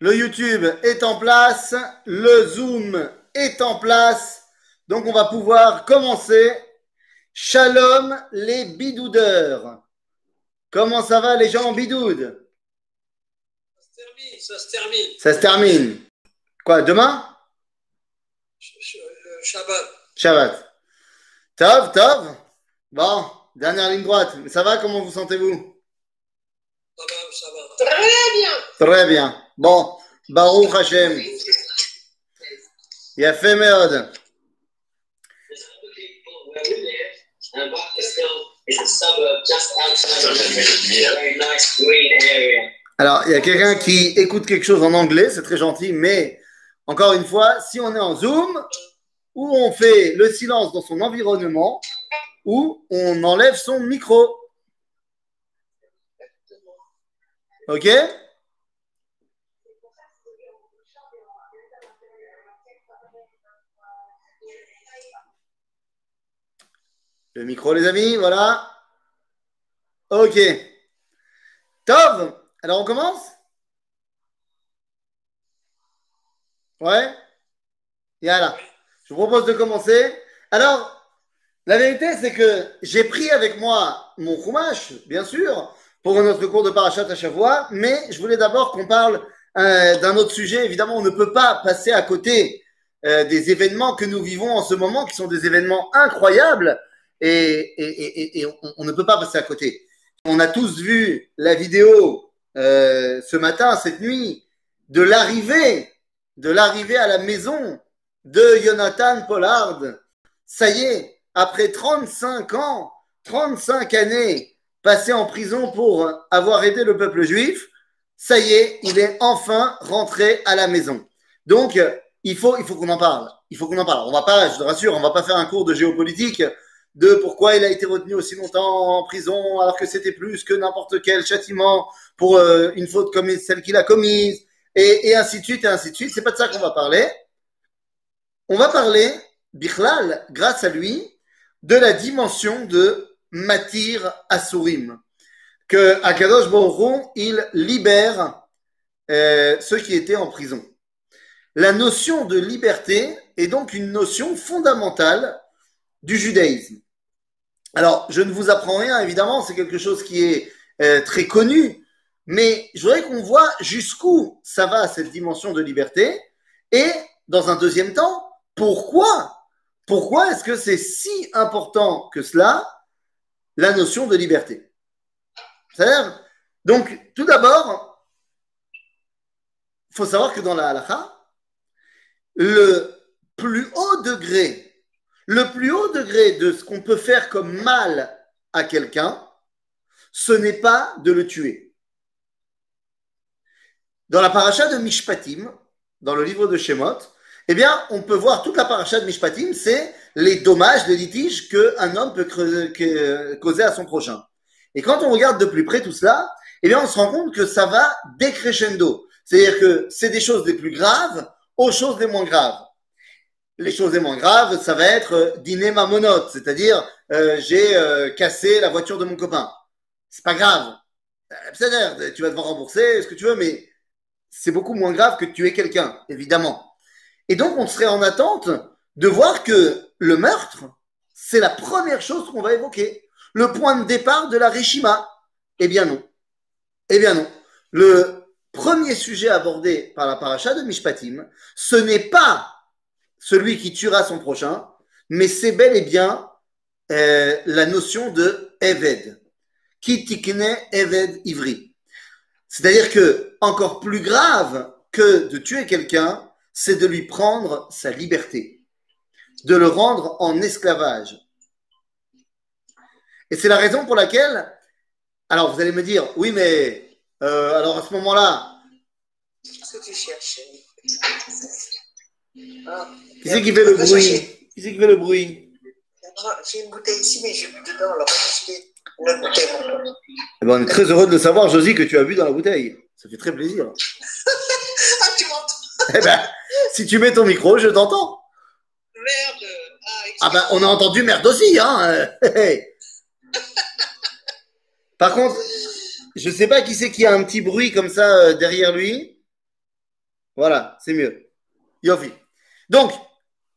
Le YouTube est en place, le Zoom est en place, donc on va pouvoir commencer. Shalom les bidoudeurs. Comment ça va les gens en bidoude Ça se termine, ça se termine. Ça se termine. Quoi, demain? Euh, Shabbat. Shabbat. Tov, Tov. Bon, dernière ligne droite. Ça va, comment vous sentez-vous? Ça va. Très bien. Bon, Baruch Hashem. Yafé Meod. Alors, il y a quelqu'un qui écoute quelque chose en anglais, c'est très gentil, mais encore une fois, si on est en Zoom, ou on fait le silence dans son environnement, ou on enlève son micro. Ok? Le micro, les amis, voilà. Ok. Tov, alors on commence? Ouais Yalla. Je vous propose de commencer. Alors, la vérité, c'est que j'ai pris avec moi mon chumash, bien sûr, pour notre cours de parachat à Shavua, mais je voulais d'abord qu'on parle euh, d'un autre sujet. Évidemment, on ne peut pas passer à côté euh, des événements que nous vivons en ce moment, qui sont des événements incroyables, et, on ne peut pas passer à côté. On a tous vu la vidéo euh, ce matin, cette nuit, de l'arrivée, de l'arrivée à la maison de Jonathan Pollard. Ça y est, après 35 ans, 35 années passées en prison pour avoir aidé le peuple juif, ça y est, il est enfin rentré à la maison. Donc, il faut, il faut qu'on en parle. Il faut qu'on en parle. On va pas, je te rassure, on va pas faire un cours de géopolitique de pourquoi il a été retenu aussi longtemps en prison alors que c'était plus que n'importe quel châtiment pour euh, une faute comme celle qu'il a commise et, et ainsi de suite et ainsi de suite. C'est pas de ça qu'on va parler. On va parler, Bichlal, grâce à lui, de la dimension de Matir Asurim, que Akadosh Hu, il libère euh, ceux qui étaient en prison. La notion de liberté est donc une notion fondamentale du judaïsme. Alors, je ne vous apprends rien, évidemment, c'est quelque chose qui est euh, très connu, mais je voudrais qu'on voit jusqu'où ça va cette dimension de liberté et, dans un deuxième temps, pourquoi Pourquoi est-ce que c'est si important que cela, la notion de liberté C'est-à-dire, donc, tout d'abord, il faut savoir que dans la halakha, le plus haut degré le plus haut degré de ce qu'on peut faire comme mal à quelqu'un, ce n'est pas de le tuer. Dans la paracha de Mishpatim, dans le livre de Shemot, eh bien, on peut voir toute la paracha de Mishpatim, c'est les dommages, les litiges qu'un homme peut causer à son prochain. Et quand on regarde de plus près tout cela, eh bien, on se rend compte que ça va décrescendo. C'est-à-dire que c'est des choses les plus graves aux choses les moins graves les choses les moins graves, ça va être euh, dîner ma monote, c'est-à-dire euh, j'ai euh, cassé la voiture de mon copain. C'est pas grave. C'est-à-dire, tu vas devoir rembourser ce que tu veux, mais c'est beaucoup moins grave que tuer quelqu'un, évidemment. Et donc, on serait en attente de voir que le meurtre, c'est la première chose qu'on va évoquer. Le point de départ de la Rishima. Eh bien non. Eh bien non. Le premier sujet abordé par la paracha de Mishpatim, ce n'est pas celui qui tuera son prochain, mais c'est bel et bien euh, la notion de Eved. Qui tikne Eved Ivri. C'est-à-dire que, encore plus grave que de tuer quelqu'un, c'est de lui prendre sa liberté, de le rendre en esclavage. Et c'est la raison pour laquelle, alors vous allez me dire, oui, mais euh, alors à ce moment-là, Qu'est-ce que tu cherches? Ah, qui c'est qui fait le bruit? Qui c'est qui fait le bruit? J'ai une bouteille ici, mais j'ai bu dedans, alors une autre bouteille. Eh ben, on est très heureux de le savoir, Josie, que tu as bu dans la bouteille. Ça fait très plaisir. Ah, tu m'entends? Eh ben, si tu mets ton micro, je t'entends. Merde Ah, Ah ben, on a entendu merde aussi, hein. Par contre, je sais pas qui c'est qui a un petit bruit comme ça euh, derrière lui. Voilà, c'est mieux. Yofi. Donc,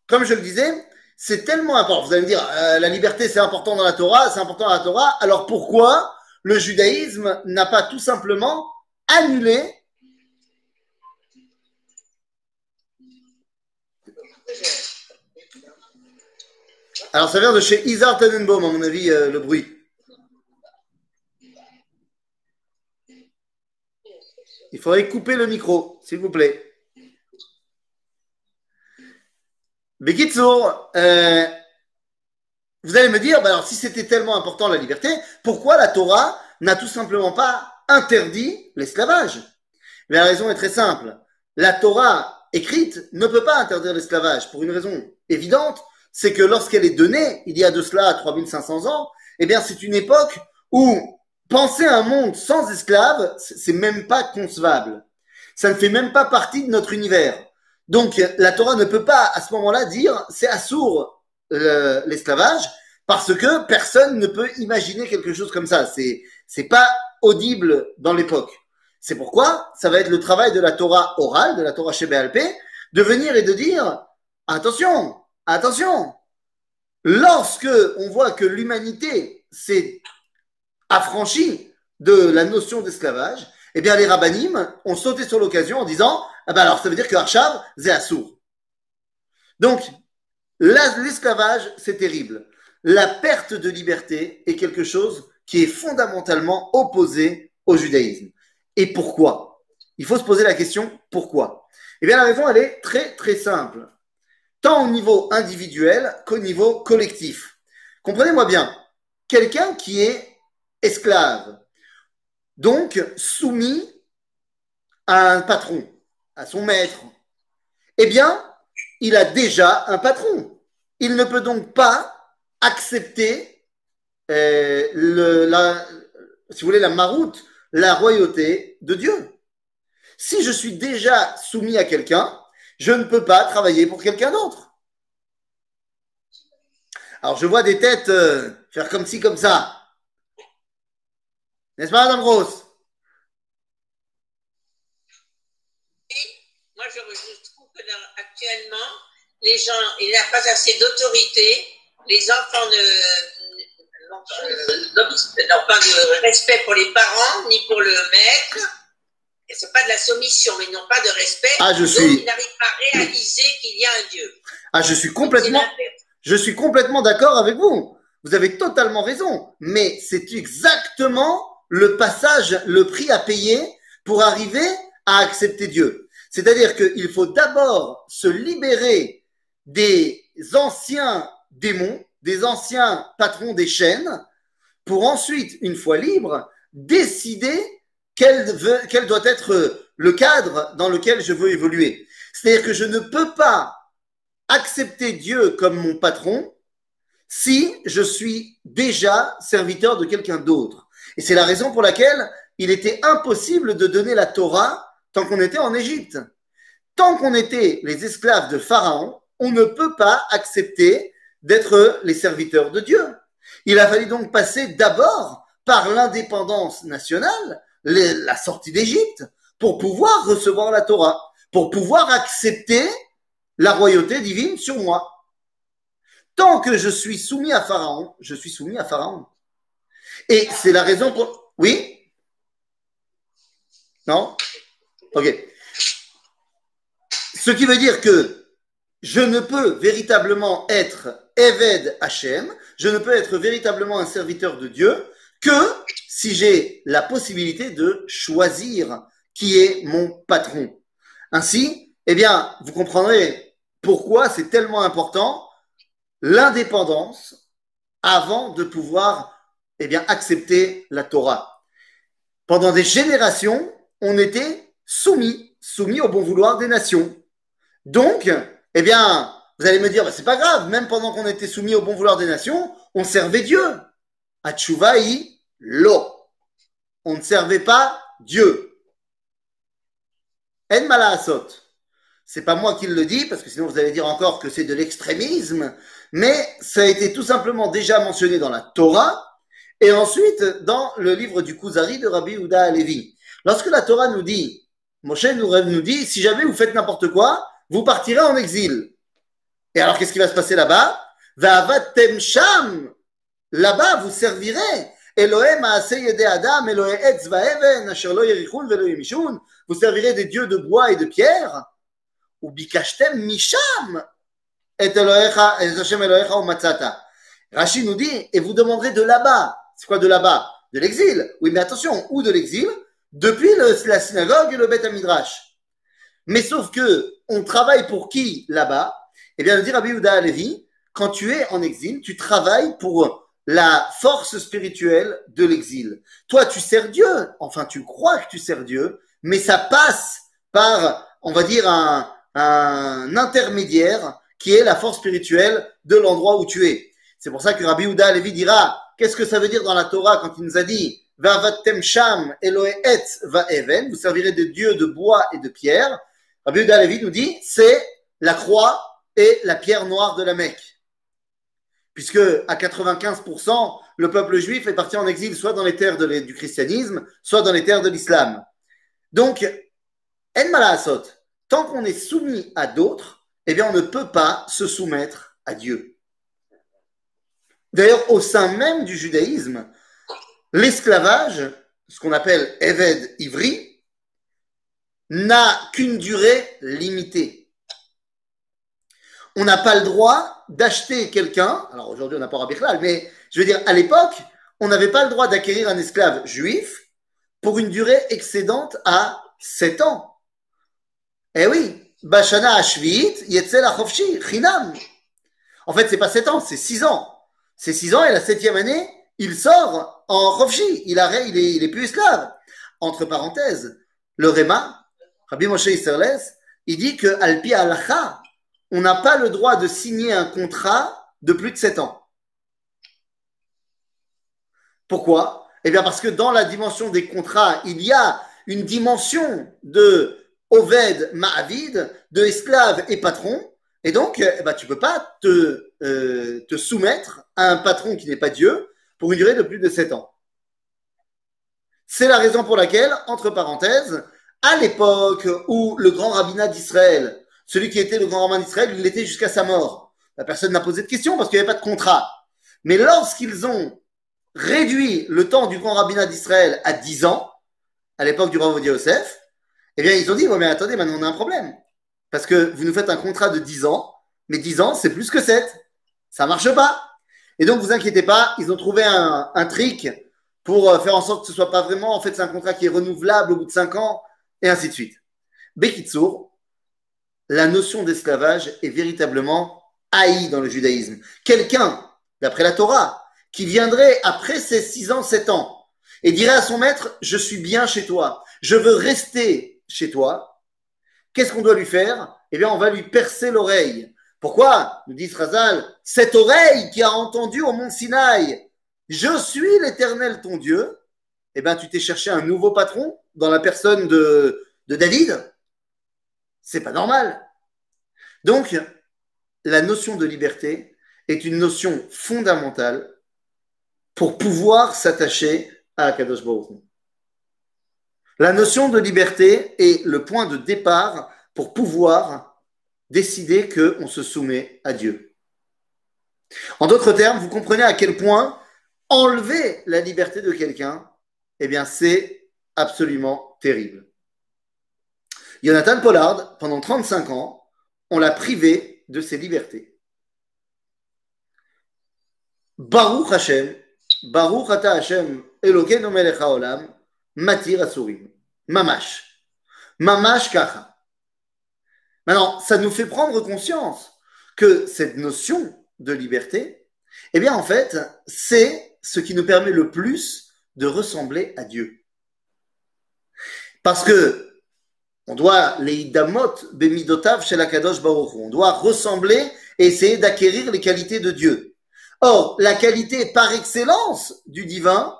comme je le disais, c'est tellement important. Vous allez me dire, euh, la liberté c'est important dans la Torah, c'est important dans la Torah. Alors pourquoi le judaïsme n'a pas tout simplement annulé Alors ça vient de chez Isar Tenenbaum, à mon avis, euh, le bruit. Il faudrait couper le micro, s'il vous plaît. Bekitsour, euh, vous allez me dire, bah alors si c'était tellement important la liberté, pourquoi la Torah n'a tout simplement pas interdit l'esclavage? Mais la raison est très simple. La Torah écrite ne peut pas interdire l'esclavage pour une raison évidente, c'est que lorsqu'elle est donnée, il y a de cela 3500 ans, eh bien c'est une époque où penser un monde sans esclaves, c'est même pas concevable. Ça ne fait même pas partie de notre univers. Donc la Torah ne peut pas à ce moment-là dire c'est assourd euh, l'esclavage parce que personne ne peut imaginer quelque chose comme ça. C'est c'est pas audible dans l'époque. C'est pourquoi ça va être le travail de la Torah orale, de la Torah BLP, de venir et de dire attention, attention. Lorsque on voit que l'humanité s'est affranchie de la notion d'esclavage, eh bien les rabbinim ont sauté sur l'occasion en disant ah ben alors ça veut dire que Arshav, c'est assourd. Donc l'esclavage, c'est terrible. La perte de liberté est quelque chose qui est fondamentalement opposé au judaïsme. Et pourquoi? Il faut se poser la question pourquoi? Eh bien la raison, elle est très très simple tant au niveau individuel qu'au niveau collectif. Comprenez-moi bien, quelqu'un qui est esclave, donc soumis à un patron, à son maître, eh bien, il a déjà un patron. Il ne peut donc pas accepter euh, la, si vous voulez, la maroute, la royauté de Dieu. Si je suis déjà soumis à quelqu'un, je ne peux pas travailler pour quelqu'un d'autre. Alors je vois des têtes euh, faire comme ci, comme ça. N'est-ce pas, Madame Rose? Moi, je, trouve que actuellement, les gens, il n'y a pas assez d'autorité. Les enfants euh, n'ont pas de respect pour les parents ni pour le maître. C'est pas de la soumission, mais n'ont pas de respect. Ah, je Donc, suis- ils n'arrivent pas à réaliser qu'il y a un Dieu. Ah, je suis complètement, je suis complètement d'accord avec vous. Vous avez totalement raison. Mais c'est exactement le passage, le prix à payer pour arriver à accepter Dieu. C'est-à-dire qu'il faut d'abord se libérer des anciens démons, des anciens patrons des chaînes, pour ensuite, une fois libre, décider quel, doit être le cadre dans lequel je veux évoluer. C'est-à-dire que je ne peux pas accepter Dieu comme mon patron si je suis déjà serviteur de quelqu'un d'autre. Et c'est la raison pour laquelle il était impossible de donner la Torah tant qu'on était en Égypte. Tant qu'on était les esclaves de Pharaon, on ne peut pas accepter d'être les serviteurs de Dieu. Il a fallu donc passer d'abord par l'indépendance nationale, la sortie d'Égypte, pour pouvoir recevoir la Torah, pour pouvoir accepter la royauté divine sur moi. Tant que je suis soumis à Pharaon, je suis soumis à Pharaon. Et c'est la raison pour... Oui? Non? Ok. Ce qui veut dire que je ne peux véritablement être Eved Hachem, je ne peux être véritablement un serviteur de Dieu que si j'ai la possibilité de choisir qui est mon patron. Ainsi, eh bien, vous comprendrez pourquoi c'est tellement important l'indépendance avant de pouvoir eh bien, accepter la Torah. Pendant des générations, on était soumis, soumis au bon vouloir des nations. Donc, eh bien, vous allez me dire, bah, c'est pas grave, même pendant qu'on était soumis au bon vouloir des nations, on servait Dieu. Lo. On ne servait pas Dieu. En malaasot. C'est pas moi qui le dis, parce que sinon vous allez dire encore que c'est de l'extrémisme, mais ça a été tout simplement déjà mentionné dans la Torah, Et ensuite, dans le livre du Kuzari de Rabbi Uda Alevi, lorsque la Torah nous dit, Moshe nous, dit, si jamais vous faites n'importe quoi, vous partirez en exil. Et alors, qu'est-ce qui va se passer là-bas? Va'avatem sham. Là-bas, vous servirez. Vous servirez des dieux de bois et de pierre. Ou misham. Et. Rashi nous dit, et vous demanderez de là-bas. C'est quoi de là-bas? De l'exil. Oui, mais attention, où de l'exil? Depuis la synagogue et le Beth Midrash. Mais sauf que, on travaille pour qui là-bas? Eh bien, le dit Rabbi Yehuda Alevi, quand tu es en exil, tu travailles pour la force spirituelle de l'exil. Toi, tu sers Dieu, enfin, tu crois que tu sers Dieu, mais ça passe par, on va dire, un, un intermédiaire qui est la force spirituelle de l'endroit où tu es. C'est pour ça que Rabbi Yehuda Alevi dira, qu'est-ce que ça veut dire dans la Torah quand il nous a dit, Va'avatem sham Elohe et va'even, vous servirez de dieux de bois et de pierre. Rabbi Yehuda Alevi nous dit, c'est la croix et la pierre noire de la Mecque. Puisque à 95%, le peuple juif est parti en exil soit dans les terres du christianisme, soit dans les terres de l'islam. Donc, En Malaasot, tant qu'on est soumis à d'autres, eh bien, on ne peut pas se soumettre à Dieu. D'ailleurs, au sein même du judaïsme, l'esclavage, ce qu'on appelle Eved Ivri, n'a qu'une durée limitée. On n'a pas le droit d'acheter quelqu'un, alors aujourd'hui on n'a pas Rabbi Chlal, mais je veux dire, à l'époque, on n'avait pas le droit d'acquérir un esclave juif pour une durée excédente à 7 ans. Eh oui, Bashana Ashvit, Yetzel Achofshi, Chinam. En fait, c'est pas 7 ans, c'est 6 ans. C'est 6 ans et la septième année, il sort en Chofshi. Il, a, il, est, il est plus esclave. Entre parenthèses, le Réma, Rabbi Moshe Isserles, il dit que Alpi Alacha, on n'a pas le droit de signer un contrat de plus de 7 ans. Pourquoi? Eh bien parce que dans la dimension des contrats, il y a une dimension de Oved Ma'avid, de esclave et patron. Et donc, eh ben, tu ne peux pas te, euh, te soumettre à un patron qui n'est pas Dieu pour une durée de plus de 7 ans. C'est la raison pour laquelle, entre parenthèses, à l'époque où le grand rabbinat d'Israël, celui qui était le grand rabbin d'Israël, il l'était jusqu'à sa mort. La personne n'a posé de question parce qu'il n'y avait pas de contrat. Mais lorsqu'ils ont réduit le temps du grand rabbinat d'Israël à 10 ans, à l'époque du roi Yosef, eh bien, ils ont dit, ouais, mais attendez, maintenant on a un problème. Parce que vous nous faites un contrat de 10 ans, mais 10 ans, c'est plus que 7. Ça marche pas. Et donc, vous inquiétez pas, ils ont trouvé un, un trick pour euh, faire en sorte que ce soit pas vraiment, en fait, c'est un contrat qui est renouvelable au bout de 5 ans, et ainsi de suite. Bekitsour, la notion d'esclavage est véritablement haïe dans le judaïsme. Quelqu'un, d'après la Torah, qui viendrait après ses 6 ans, 7 ans, et dirait à son maître, je suis bien chez toi, je veux rester chez toi, qu'est-ce qu'on doit lui faire? Eh bien, on va lui percer l'oreille. Pourquoi? Nous dit Razal, cette oreille qui a entendu au mont Sinaï, je suis l'éternel ton Dieu, eh bien, tu t'es cherché un nouveau patron dans la personne de, de David. C'est pas normal. Donc, la notion de liberté est une notion fondamentale pour pouvoir s'attacher à Akadosh Baruch. La notion de liberté est le point de départ pour pouvoir décider qu'on se soumet à Dieu. En d'autres termes, vous comprenez à quel point enlever la liberté de quelqu'un, eh bien, c'est absolument terrible. Jonathan Pollard, pendant 35 ans, on l'a privé de ses libertés. Baruch Hashem, Baruch Ata Hashem, Elokeinu melech haolam, Matir Asurim. Mamash. Mamash Kacha. Maintenant, ça nous fait prendre conscience que cette notion de liberté, eh bien, en fait, c'est ce qui nous permet le plus de ressembler à Dieu. Parce que on doit kadosh on doit ressembler et essayer d'acquérir les qualités de Dieu. Or, la qualité par excellence du divin,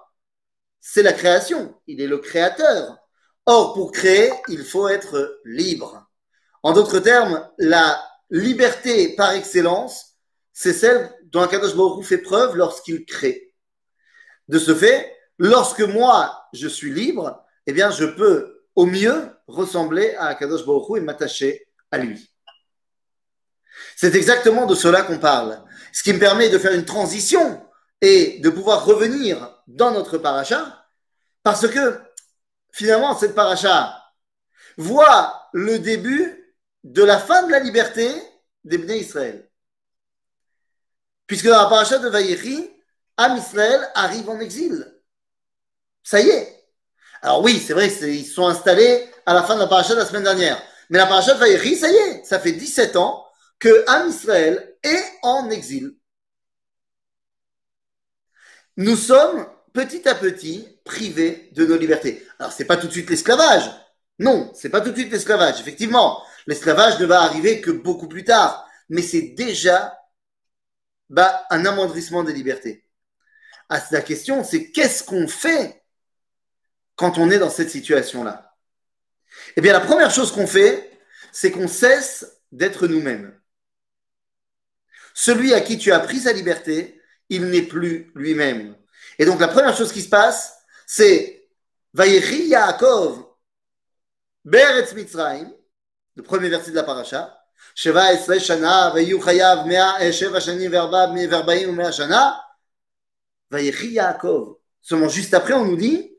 c'est la création. Il est le créateur. Or, pour créer, il faut être libre. En d'autres termes, la liberté par excellence, c'est celle dont Akadosh Baruch fait preuve lorsqu'il crée. de ce fait, lorsque moi je suis libre, eh bien je peux au mieux ressembler à Akadosh Baruch et m'attacher à lui. C'est exactement de cela qu'on parle. Ce qui me permet de faire une transition et de pouvoir revenir dans notre paracha, parce que finalement, cette paracha voit le début de la fin de la liberté des Bnei Israël. Puisque dans la paracha de Vaïri, Am Israël arrive en exil. Ça y est. Alors oui, c'est vrai, ils sont installés à la fin de la paracha de la semaine dernière. Mais la paracha de Vaïri, ça y est, ça fait 17 ans que Am Israël est en exil. Nous sommes petit à petit privés de nos libertés. Alors c'est pas tout de suite l'esclavage. Non, c'est pas tout de suite l'esclavage. Effectivement, l'esclavage ne va arriver que beaucoup plus tard. Mais c'est déjà bah, un amoindrissement des libertés. Ah, la question, c'est qu'est-ce qu'on fait quand on est dans cette situation-là? Eh bien, la première chose qu'on fait, c'est qu'on cesse d'être nous-mêmes. Celui à qui tu as pris sa liberté, il n'est plus lui-même. Et donc, la première chose qui se passe, c'est Vayechi Yaakov Beretz Mitzrayim, le premier verset de la paracha, Sheva Esre Shana, Vayu Chayav Mea Sheva Shani Verba Verbaim Mea Shana, Vayechi Yaakov. Seulement juste après, on nous dit,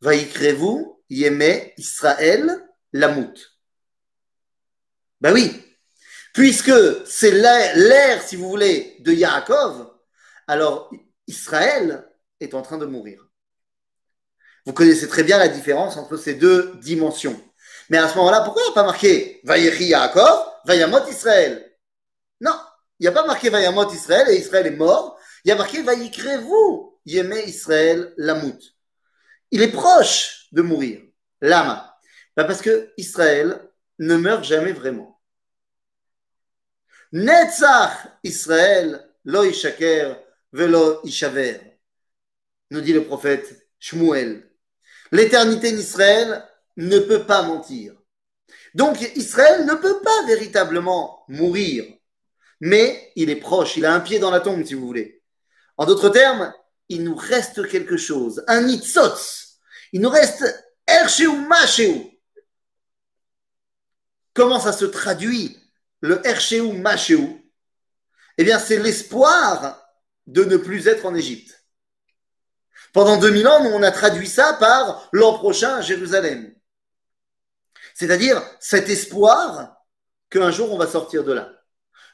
Vayikrevu Yeme Israël Lamut. Ben oui, puisque c'est l'ère, si vous voulez, de Yaakov, alors Israël est en train de mourir. Vous connaissez très bien la différence entre ces deux dimensions. Mais à ce moment-là, pourquoi il n'y a pas marqué Vayechi Yaakov, Vayamot Israël Non, il n'y a pas marqué Vayamot Israël et Israël est mort. Il y a marqué Vayikrevu Yeme Israël Lamut. Il est proche de mourir. Lama. Parce que Israël ne meurt jamais vraiment. Netzach Israël lo ishaker velo ishaver. Nous dit le prophète Shmuel. L'éternité d'Israël ne peut pas mentir. Donc Israël ne peut pas véritablement mourir, mais il est proche, il a un pied dans la tombe, si vous voulez. En d'autres termes, il nous reste quelque chose, un nitzotz. Il nous reste ersheu masheu. Comment ça se traduit, le ersheu masheu? Eh bien, c'est l'espoir de ne plus être en Égypte. Pendant 2000 ans, nous, on a traduit ça par l'an prochain à Jérusalem. C'est-à-dire cet espoir qu'un jour on va sortir de là.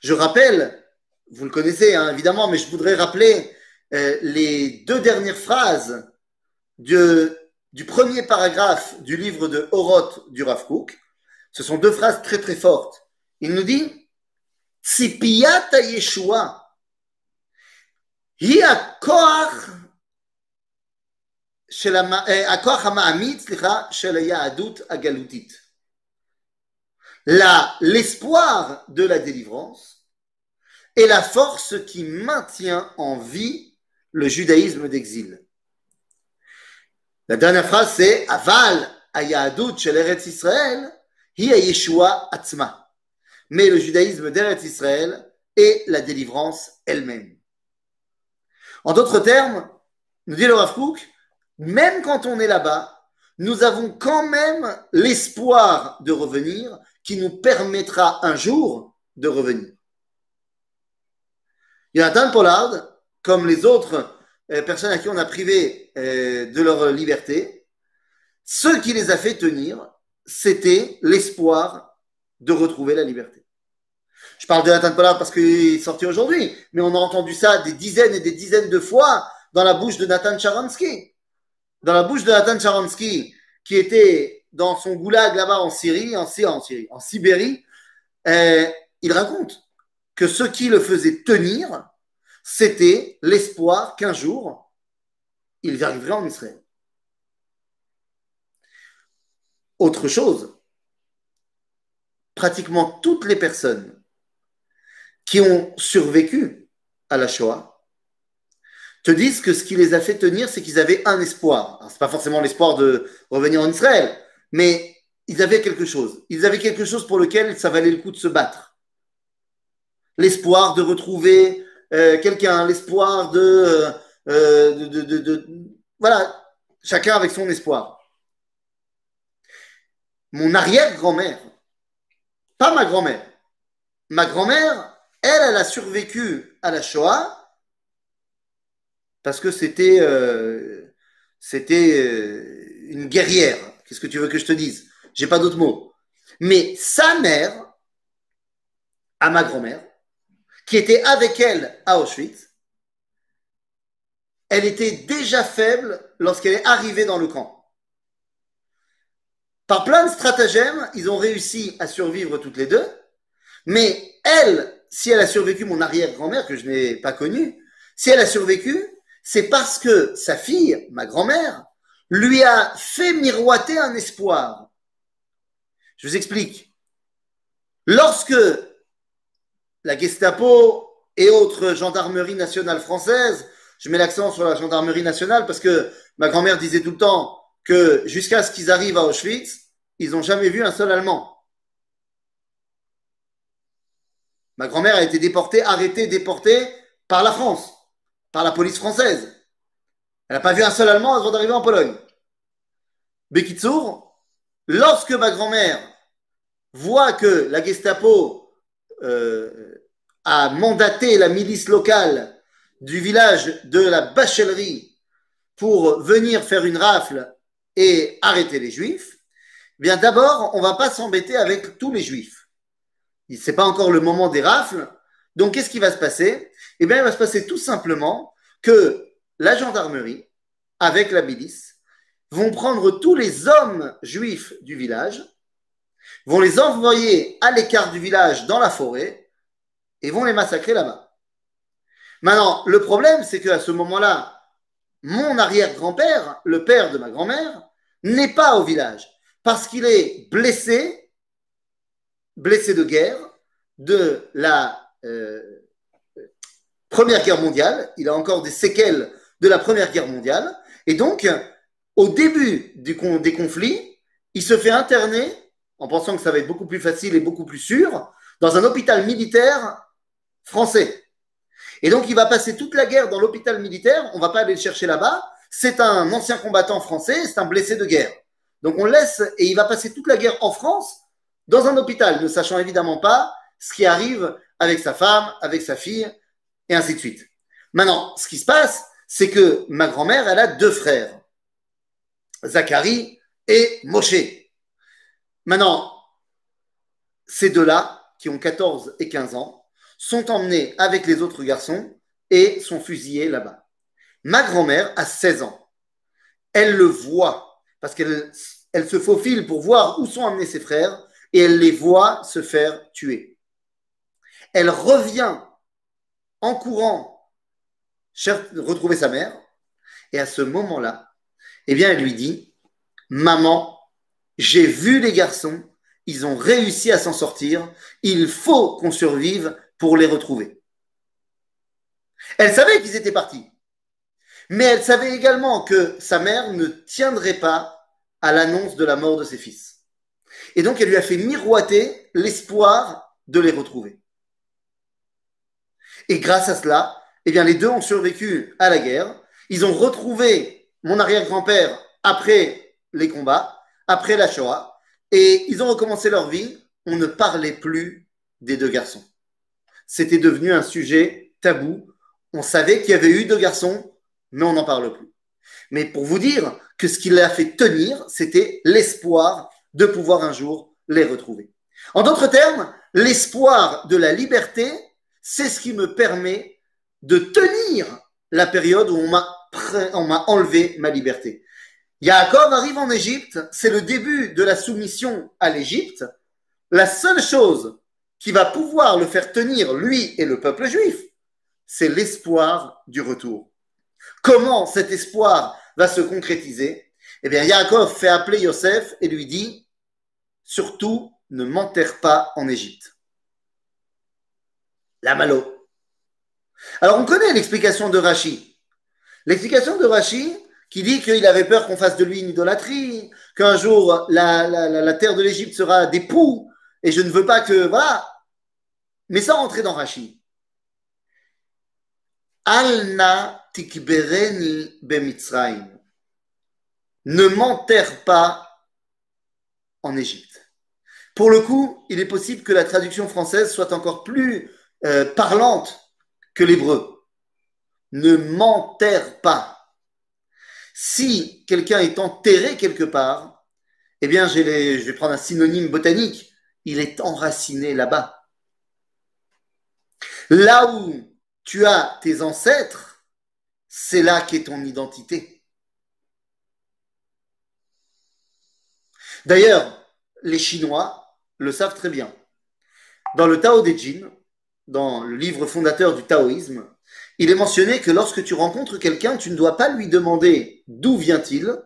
Je rappelle, vous le connaissez hein, évidemment, mais je voudrais rappeler euh, les deux dernières phrases de, du premier paragraphe du livre de Oroth du Rav Kook. Ce sont deux phrases très très fortes. Il nous dit Tzipiyat Yeshua hi koach של הכוח המעמיד, סליחה, של היהדות הגלותית. L'espoir de la délivrance est la force qui maintient en vie le judaïsme d'exil. La dernière phrase c'est Aval ayahadut shel Eretz Israël hi Yeshua atzma. Mais le judaïsme d'Eretz Israël est la délivrance elle-même. En d'autres termes, nous dit le Rav même quand on est là-bas, nous avons quand même l'espoir de revenir qui nous permettra un jour de revenir. Jonathan Pollard, comme les autres personnes à qui on a privé euh, de leur liberté, ce qui les a fait tenir, c'était l'espoir de retrouver la liberté. Je parle de Jonathan Pollard parce qu'il est sorti aujourd'hui, mais on a entendu ça des dizaines et des dizaines de fois dans la bouche de Nathan Charansky dans la bouche de Nathan Sharansky, qui était dans son goulag là-bas en Syrie, en, Syrie, en Sibérie, euh, il raconte que ce qui le faisait tenir, c'était l'espoir qu'un jour, ils arriveraient en Israël. Autre chose, pratiquement toutes les personnes qui ont survécu à la Shoah te disent que ce qui les a fait tenir, c'est qu'ils avaient un espoir. Ce n'est pas forcément l'espoir de revenir en Israël, mais ils avaient quelque chose. Ils avaient quelque chose pour lequel ça valait le coup de se battre. L'espoir de retrouver euh, quelqu'un, l'espoir de euh, de, voilà, chacun avec son espoir. Mon arrière-grand-mère, pas ma grand-mère, ma grand-mère, elle, elle a survécu à la Shoah parce que c'était c'était euh, une guerrière. Qu'est-ce que tu veux que je te dise? J'ai pas d'autres mots. Mais sa mère, à ma grand-mère, qui était avec elle à Auschwitz, elle était déjà faible lorsqu'elle est arrivée dans le camp. Par plein de stratagèmes, ils ont réussi à survivre toutes les deux. Mais elle, si elle a survécu, mon arrière-grand-mère, que je n'ai pas connue, si elle a survécu, c'est parce que sa fille, ma grand-mère, lui a fait miroiter un espoir. Je vous explique. Lorsque la Gestapo et autres gendarmeries nationales françaises, je mets l'accent sur la gendarmerie nationale parce que ma grand-mère disait tout le temps que jusqu'à ce qu'ils arrivent à Auschwitz, ils n'ont jamais vu un seul Allemand. Ma grand-mère a été déportée, arrêtée, déportée par la France, par la police française. Elle n'a pas vu un seul Allemand avant d'arriver en Pologne. Bekitsour, lorsque ma grand-mère voit que la Gestapo euh, a mandaté la milice locale du village de la Bachellerie pour venir faire une rafle et arrêter les juifs, eh bien d'abord, on va pas s'embêter avec tous les juifs. C'est pas encore le moment des rafles. Donc, qu'est-ce qui va se passer? Eh bien, il va se passer tout simplement que la gendarmerie, avec la milice, vont prendre tous les hommes juifs du village, vont les envoyer à l'écart du village dans la forêt et vont les massacrer là-bas. Maintenant, le problème, c'est qu'à ce moment-là, mon arrière-grand-père, le père de ma grand-mère, n'est pas au village parce qu'il est blessé, blessé de guerre, de la euh, Première Guerre mondiale. Il a encore des séquelles de la Première Guerre mondiale. Et donc, au début des conflits, il se fait interner, en pensant que ça va être beaucoup plus facile et beaucoup plus sûr, dans un hôpital militaire français. Et donc, il va passer toute la guerre dans l'hôpital militaire. On va pas aller le chercher là-bas. C'est un ancien combattant français, c'est un blessé de guerre. Donc, on le laisse et il va passer toute la guerre en France dans un hôpital, ne sachant évidemment pas ce qui arrive avec sa femme, avec sa fille, et ainsi de suite. Maintenant, ce qui se passe, c'est que ma grand-mère, elle a deux frères, Zacharie et Moshe. Maintenant, ces deux-là, qui ont 14 et 15 ans, sont emmenés avec les autres garçons et sont fusillés là-bas. Ma grand-mère a 16 ans. Elle le voit parce qu'elle elle se faufile pour voir où sont amenés ses frères et elle les voit se faire tuer. Elle revient en courant retrouver sa mère et à ce moment-là, eh bien, elle lui dit Maman, j'ai vu les garçons, ils ont réussi à s'en sortir, il faut qu'on survive pour les retrouver. Elle savait qu'ils étaient partis, mais elle savait également que sa mère ne tiendrait pas à l'annonce de la mort de ses fils. Et donc, elle lui a fait miroiter l'espoir de les retrouver. Et grâce à cela, eh bien, les deux ont survécu à la guerre. Ils ont retrouvé mon arrière-grand-père après les combats, après la Shoah, et ils ont recommencé leur vie. On ne parlait plus des deux garçons. C'était devenu un sujet tabou. On savait qu'il y avait eu deux garçons, mais on n'en parle plus. Mais pour vous dire que ce qui l'a fait tenir, c'était l'espoir de pouvoir un jour les retrouver. En d'autres termes, l'espoir de la liberté, c'est ce qui me permet de tenir la période où on m'a enlevé ma liberté. Yaakov arrive en Égypte, c'est le début de la soumission à l'Égypte. La seule chose qui va pouvoir le faire tenir, lui et le peuple juif, c'est l'espoir du retour. Comment cet espoir va se concrétiser? Eh bien, Yaakov fait appeler Yosef et lui dit Surtout, ne m'enterre pas en Égypte. La malo. Alors, on connaît l'explication de Rachi. L'explication de Rachi qui dit qu'il avait peur qu'on fasse de lui une idolâtrie, qu'un jour la, terre de l'Égypte sera des poux, et je ne veux pas que. Voilà. Mais sans rentrer dans Rachi. Alna tikbereni bemitzrayim. Ne m'enterre pas en Égypte. Pour le coup, il est possible que la traduction française soit encore plus euh, parlante que l'hébreu. Ne m'enterre pas. Si quelqu'un est enterré quelque part, eh bien, je vais prendre un synonyme botanique. Il est enraciné là-bas. Là où tu as tes ancêtres, c'est là qu'est ton identité. D'ailleurs, les Chinois le savent très bien. Dans le Tao Te Ching, dans le livre fondateur du taoïsme, il est mentionné que lorsque tu rencontres quelqu'un, tu ne dois pas lui demander d'où vient-il,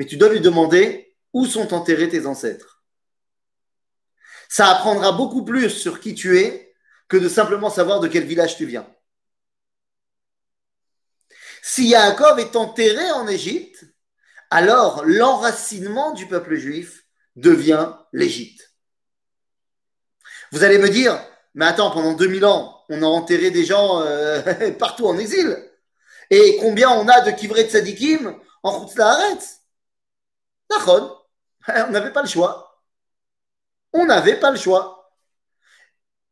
mais tu dois lui demander où sont enterrés tes ancêtres. Ça apprendra beaucoup plus sur qui tu es de simplement savoir de quel village tu viens. Si Yaakov est enterré en Égypte, alors l'enracinement du peuple juif devient l'Égypte. Vous allez me dire, mais attends, pendant 2000 ans, on a enterré des gens euh, partout en exil. Et combien on a de kivrei tzadikim en Chutz Laaretz? Nachon, on n'avait pas le choix. On n'avait pas le choix.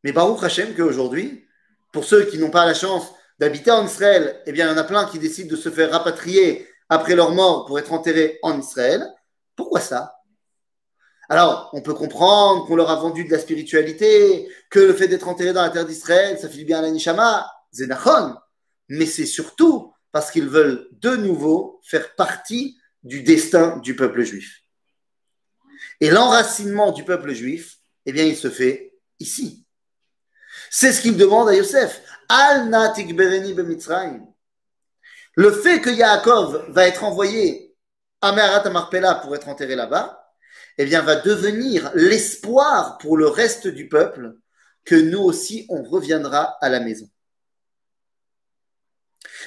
Mais Baruch Hashem qu'aujourd'hui, pour ceux qui n'ont pas la chance d'habiter en Israël, eh bien, il y en a plein qui décident de se faire rapatrier après leur mort pour être enterrés en Israël. Pourquoi ça? Alors, on peut comprendre qu'on leur a vendu de la spiritualité, que le fait d'être enterré dans la terre d'Israël, ça fait du bien à la Nishama, Zenachon. Mais c'est surtout parce qu'ils veulent de nouveau faire partie du destin du peuple juif. Et l'enracinement du peuple juif, eh bien, il se fait ici. C'est ce qu'il demande à Yosef. Al. Le fait que Yaakov va être envoyé à Meharat Marpella pour être enterré là-bas, eh bien, va devenir l'espoir pour le reste du peuple que nous aussi, on reviendra à la maison.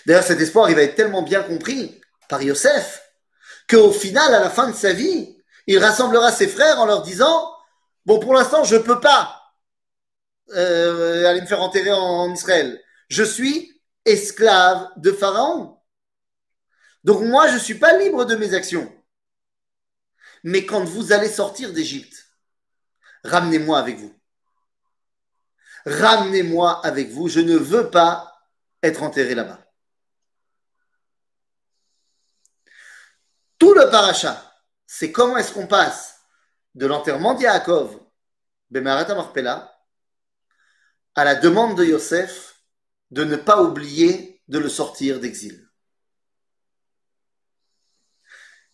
D'ailleurs, cet espoir, il va être tellement bien compris par Yosef qu'au final, à la fin de sa vie, il rassemblera ses frères en leur disant Bon, pour l'instant, je ne peux pas euh, aller me faire enterrer en, Israël. Je suis esclave de Pharaon. Donc, moi, je ne suis pas libre de mes actions. Mais quand vous allez sortir d'Égypte, ramenez-moi avec vous. Ramenez-moi avec vous. Je ne veux pas être enterré là-bas. Tout le paracha, c'est comment est-ce qu'on passe de l'enterrement d'Yaakov, Bemarat à la demande de Yosef de ne pas oublier de le sortir d'exil.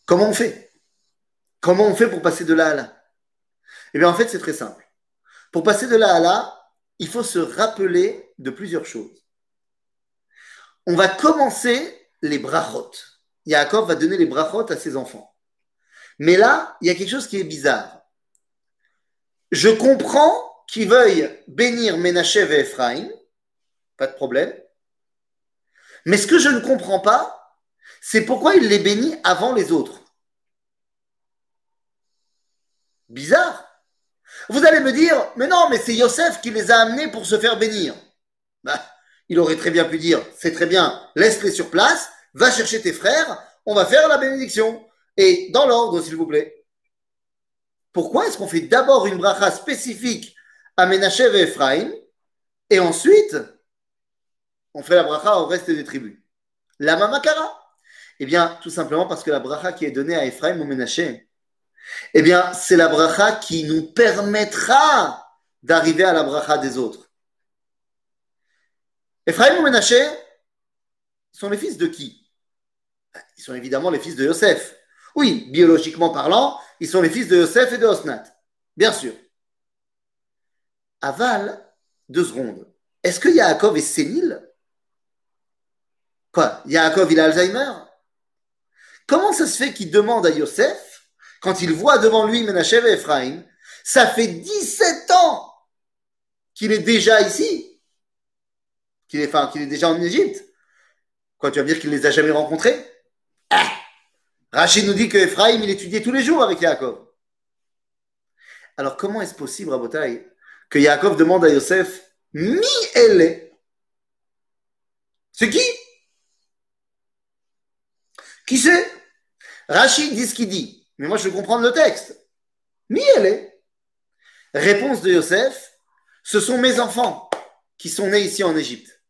Comment on fait? Comment on fait pour passer de là à là? Eh bien, en fait, c'est très simple. Pour passer de là à là, il faut se rappeler de plusieurs choses. On va commencer les brachot. Yaakov va donner les brachot à ses enfants. Mais là, il y a quelque chose qui est bizarre. Je comprends qu'il veuille bénir Ménaché et Ephraim, pas de problème. Mais ce que je ne comprends pas, c'est pourquoi il les bénit avant les autres. Bizarre. Vous allez me dire, mais non, mais c'est Yosef qui les a amenés pour se faire bénir. Bah, il aurait très bien pu dire, c'est très bien, laisse-les sur place, va chercher tes frères, on va faire la bénédiction. Et dans l'ordre, s'il vous plaît. Pourquoi est-ce qu'on fait d'abord une bracha spécifique à et Ephraim, et ensuite, on fait la bracha au reste des tribus La mamakara Eh bien, tout simplement parce que la bracha qui est donnée à Ephraim ou Ménaché, eh bien, c'est la bracha qui nous permettra d'arriver à la bracha des autres. Ephraim ou Ménaché sont les fils de qui? Ils sont évidemment les fils de Yosef. Oui, biologiquement parlant, ils sont les fils de Yosef et de Osnat. Bien sûr. Aval, deux secondes. Est-ce que Yaakov est sénile Quoi Yaakov, il a Alzheimer? Comment ça se fait qu'il demande à Yosef, quand il voit devant lui Menachem et Ephraim, ça fait 17 ans qu'il est déjà ici qu'il est, déjà en Égypte Quoi, tu vas me dire qu'il ne les a jamais rencontrés? Ah Rachid nous dit que Ephraim, il étudiait tous les jours avec Yaakov. Alors, comment est-ce possible, Rabotai, que Yaakov demande à Yosef Mi elle C'est qui? Qui c'est? Rachid dit ce qu'il dit. Mais moi, je veux comprendre le texte. Mi elle est. Réponse de Yosef ce sont mes enfants qui sont nés ici en Égypte.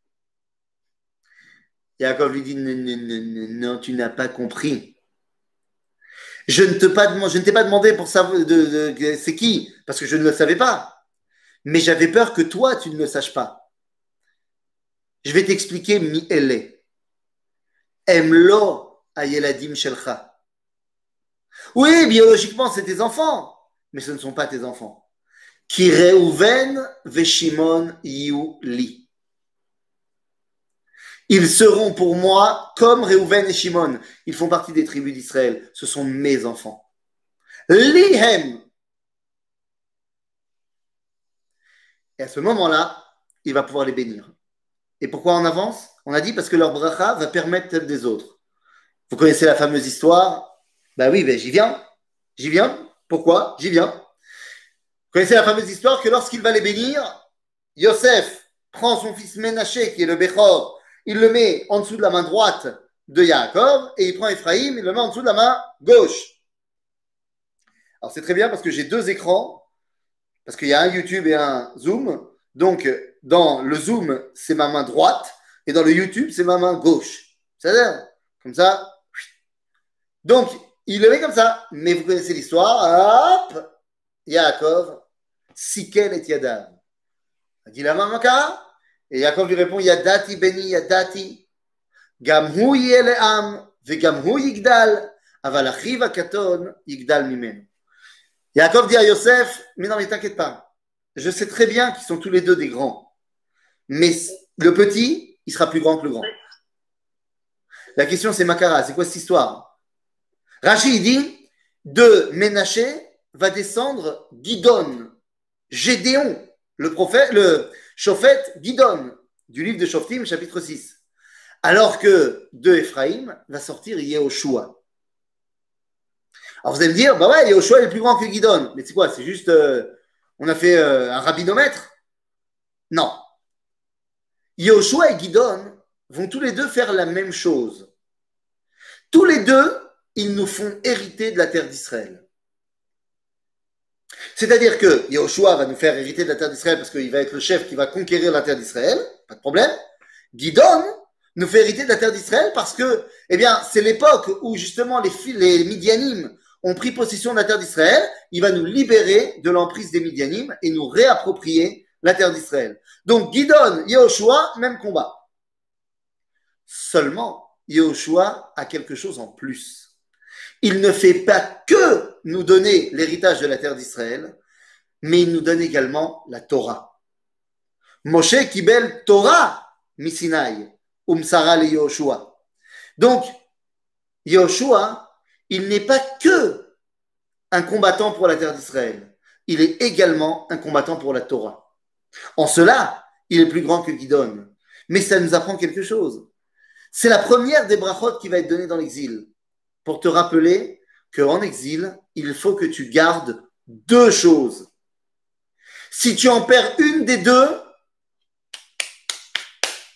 Jacob lui dit non, tu n'as pas compris. Je ne t'ai pas demandé pour savoir c'est qui, parce que je ne le savais pas. Mais j'avais peur que toi, tu ne le saches pas. Je vais t'expliquer mi est. Emlo ayeladim shelcha. Oui, biologiquement, c'est tes enfants, mais ce ne sont pas tes enfants. Ki veshimon yu li. Ils seront pour moi comme Reuven et Shimon. Ils font partie des tribus d'Israël. Ce sont mes enfants. Lihem. Et à ce moment-là, il va pouvoir les bénir. Et pourquoi on avance? On a dit parce que leur bracha va permettre celle des autres. Vous connaissez la fameuse histoire? Ben oui, ben j'y viens. J'y viens. Pourquoi? J'y viens. Vous connaissez la fameuse histoire que lorsqu'il va les bénir, Yosef prend son fils Ménaché, qui est le Bechor, il le met en dessous de la main droite de Yaakov, et il prend Ephraïm, il le met en dessous de la main gauche. Alors c'est très bien parce que j'ai deux écrans, parce qu'il y a un YouTube et un Zoom. Donc dans le Zoom, c'est ma main droite, et dans le YouTube, c'est ma main gauche. C'est-à-dire, comme ça. Donc, il le met comme ça. Mais vous connaissez l'histoire. Hop Yaakov, Sikel et Yadav. Il dit la. Et Yaakov lui répond Yadati beni Yadati. Gam hu yeh le'am, vegam hu yigdal, aval achiv hakaton yigdal mimenu. Yaakov dit à Yosef Mais non, mais t'inquiète pas. Je sais très bien qu'ils sont tous les deux des grands. Mais le petit, il sera plus grand que le grand. La question, c'est Makara. C'est quoi cette histoire? Rachid dit De Ménaché va descendre Gidon, Gédéon, le prophète, le Chauffette Gidon, du livre de Shoftim, chapitre 6. Alors que de Ephraïm va sortir Yehoshua. Alors vous allez me dire, bah ouais, Yehoshua est plus grand que Gidon. Mais c'est quoi C'est juste, euh, on a fait euh, un rabinomètre? Non. Yehoshua et Gidon vont tous les deux faire la même chose. Tous les deux, ils nous font hériter de la terre d'Israël. C'est-à-dire que Yehoshua va nous faire hériter de la terre d'Israël parce qu'il va être le chef qui va conquérir la terre d'Israël, pas de problème. Gidon nous fait hériter de la terre d'Israël parce que, eh bien, c'est l'époque où justement les, les Midianim ont pris possession de la terre d'Israël. Il va nous libérer de l'emprise des Midianim et nous réapproprier la terre d'Israël. Donc Gidon, Yehoshua, même combat. Seulement, Yehoshua a quelque chose en plus. Il ne fait pas que nous donner l'héritage de la terre d'Israël, mais il nous donne également la Torah. Moshe kibel Torah misinai umsara le Yehoshua. Donc, Yehoshua, il n'est pas que un combattant pour la terre d'Israël, il est également un combattant pour la Torah. En cela, il est plus grand que Gidon. Mais ça nous apprend quelque chose. C'est la première des brachot qui va être donnée dans l'exil pour te rappeler qu'en exil, il faut que tu gardes deux choses. Si tu en perds une des deux,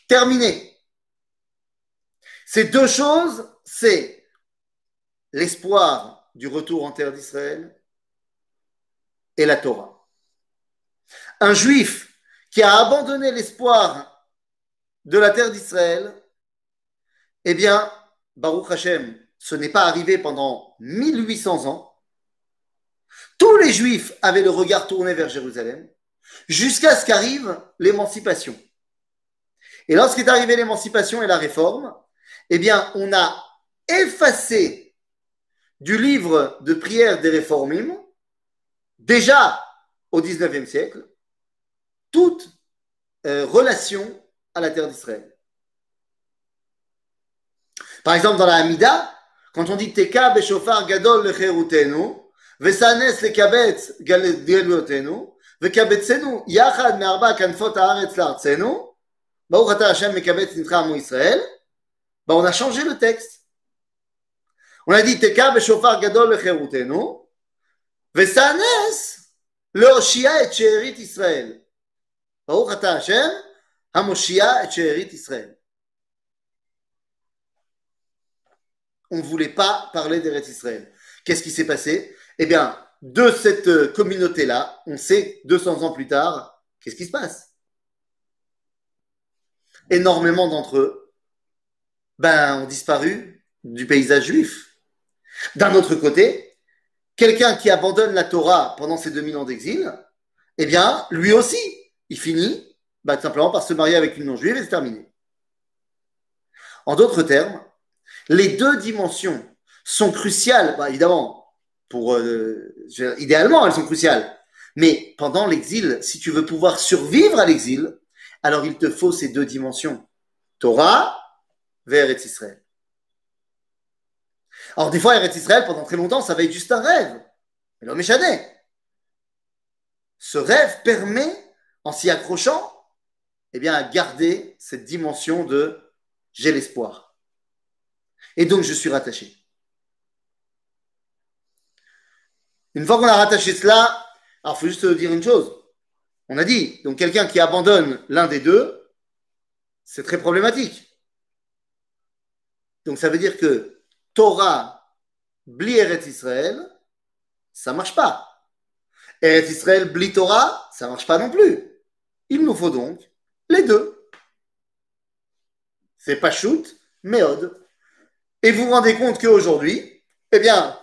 terminé. Ces deux choses, c'est l'espoir du retour en terre d'Israël et la Torah. Un juif qui a abandonné l'espoir de la terre d'Israël, eh bien, Baruch Hashem, ce n'est pas arrivé pendant 1800 ans. Tous les juifs avaient le regard tourné vers Jérusalem jusqu'à ce qu'arrive l'émancipation. Et lorsqu'est arrivée l'émancipation et la réforme, eh bien, on a effacé du livre de prière des réformim, déjà au 19e siècle, toute euh, relation à la terre d'Israël. Par exemple, dans la Hamida, quand on dit Teka beshofar gadol lecherutenu, vesanes lekabetz galutenu, vekabetzenu yachad me'arba kanfot haaretz la'artzenu, Baruch Hashem mekabetz nitra amo Israël, bah on a changé le texte. On a dit on ne voulait pas parler d'Eretz Israël. Qu'est-ce qui s'est passé? Eh bien, de cette euh, communauté-là, on sait 200 ans plus tard, qu'est-ce qui se passe? Énormément d'entre eux ben, ont disparu du paysage juif. D'un autre côté, quelqu'un qui abandonne la Torah pendant ces 2000 ans d'exil, eh bien, lui aussi, il finit bah, tout simplement par se marier avec une non-juive et c'est terminé. En d'autres termes, les deux dimensions sont cruciales, bah, évidemment, pour, euh, idéalement, elles sont cruciales. Mais pendant l'exil, si tu veux pouvoir survivre à l'exil, alors il te faut ces deux dimensions. Torah vers Israël. Alors des fois, Eretz Israël, pendant très longtemps, ça va être juste un rêve. Mais l'homme. Ce rêve permet, en s'y accrochant, eh bien, à garder cette dimension de j'ai l'espoir. Et donc, je suis rattaché. Une fois qu'on a rattaché cela, alors il faut juste dire une chose. On a dit, donc quelqu'un qui abandonne l'un des deux, c'est très problématique. Donc ça veut dire que Torah, bli Eretz Israël, ça marche pas. Eretz Israël, bli Torah, ça marche pas non plus. Il nous faut donc les deux. C'est pas shoot, mais odd. Et vous vous rendez compte qu'aujourd'hui, eh bien,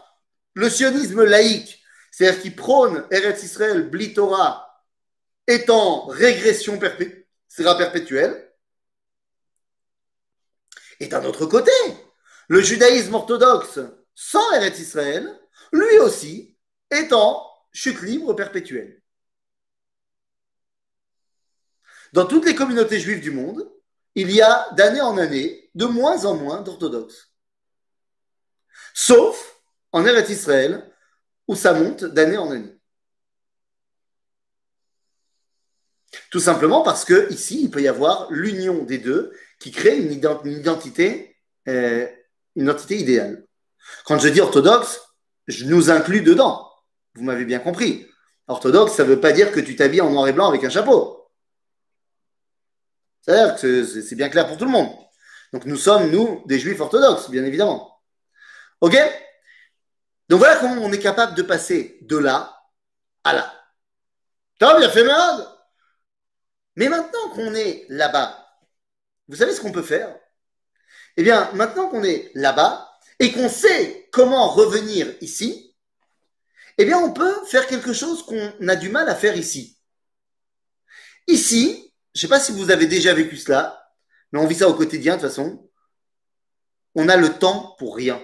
le sionisme laïque, c'est-à-dire qui prône Eretz Israël, bli Torah, est en régression perpé- sera perpétuelle. Et d'un autre côté, le judaïsme orthodoxe sans Eretz Israël, lui aussi, est en chute libre perpétuelle. Dans toutes les communautés juives du monde, il y a d'année en année de moins en moins d'orthodoxes. Sauf en Eretz Israël, où ça monte d'année en année. Tout simplement parce que ici, il peut y avoir l'union des deux qui crée une, ident- une identité, euh, une identité idéale. Quand je dis orthodoxe, je nous inclus dedans. Vous m'avez bien compris. Orthodoxe, ça ne veut pas dire que tu t'habilles en noir et blanc avec un chapeau. C'est-à-dire que c'est bien clair pour tout le monde. Donc nous sommes, nous, des juifs orthodoxes, bien évidemment. OK? Donc voilà comment on est capable de passer de là à là. T'as bien fait malade? Mais maintenant qu'on est là-bas, vous savez ce qu'on peut faire? Eh bien, maintenant qu'on est là-bas et qu'on sait comment revenir ici, eh bien, on peut faire quelque chose qu'on a du mal à faire ici. Ici, je ne sais pas si vous avez déjà vécu cela, mais on vit ça au quotidien de toute façon. On a le temps pour rien.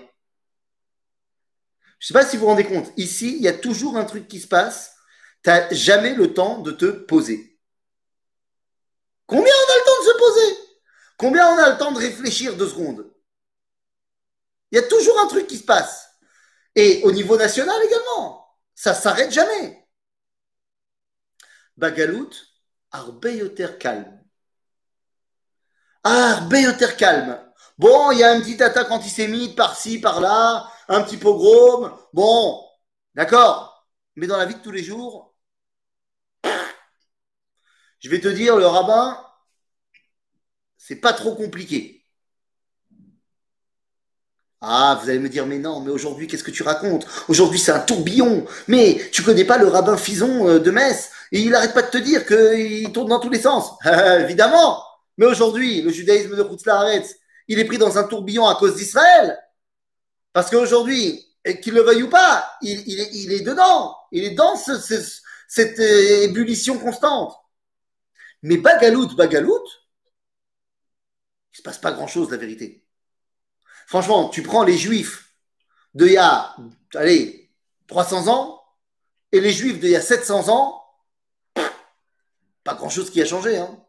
Je ne sais pas si vous vous rendez compte. Ici, il y a toujours un truc qui se passe. Tu n'as jamais le temps de te poser. Combien on a le temps de se poser? Combien on a le temps de réfléchir deux secondes? Il y a toujours un truc qui se passe. Et au niveau national également. Ça s'arrête jamais. Bagalout, Arbeyoter calme. Ah, Arbeyoter calme. Bon, il y a une petite attaque antisémite par-ci, par-là, un petit pogrom. Bon, d'accord. Mais dans la vie de tous les jours, je vais te dire, le rabbin, c'est pas trop compliqué. Ah, vous allez me dire, mais non, mais aujourd'hui, qu'est-ce que tu racontes? Aujourd'hui, c'est un tourbillon. Mais tu connais pas le rabbin Fison euh, de Metz? Et il arrête pas de te dire qu'il tourne dans tous les sens. Évidemment Mais aujourd'hui, le judaïsme de Haaretz, il est pris dans un tourbillon à cause d'Israël. Parce qu'aujourd'hui, qu'il le veuille ou pas, il, est, dedans. Il est dans ce, ce, cette euh, ébullition constante. Mais Bagalout, Bagalout, se passe pas grand-chose, la vérité. Franchement, tu prends les juifs d'il y a, allez, 300 ans et les juifs d'il y a 700 ans, pas grand-chose qui a changé. Hein.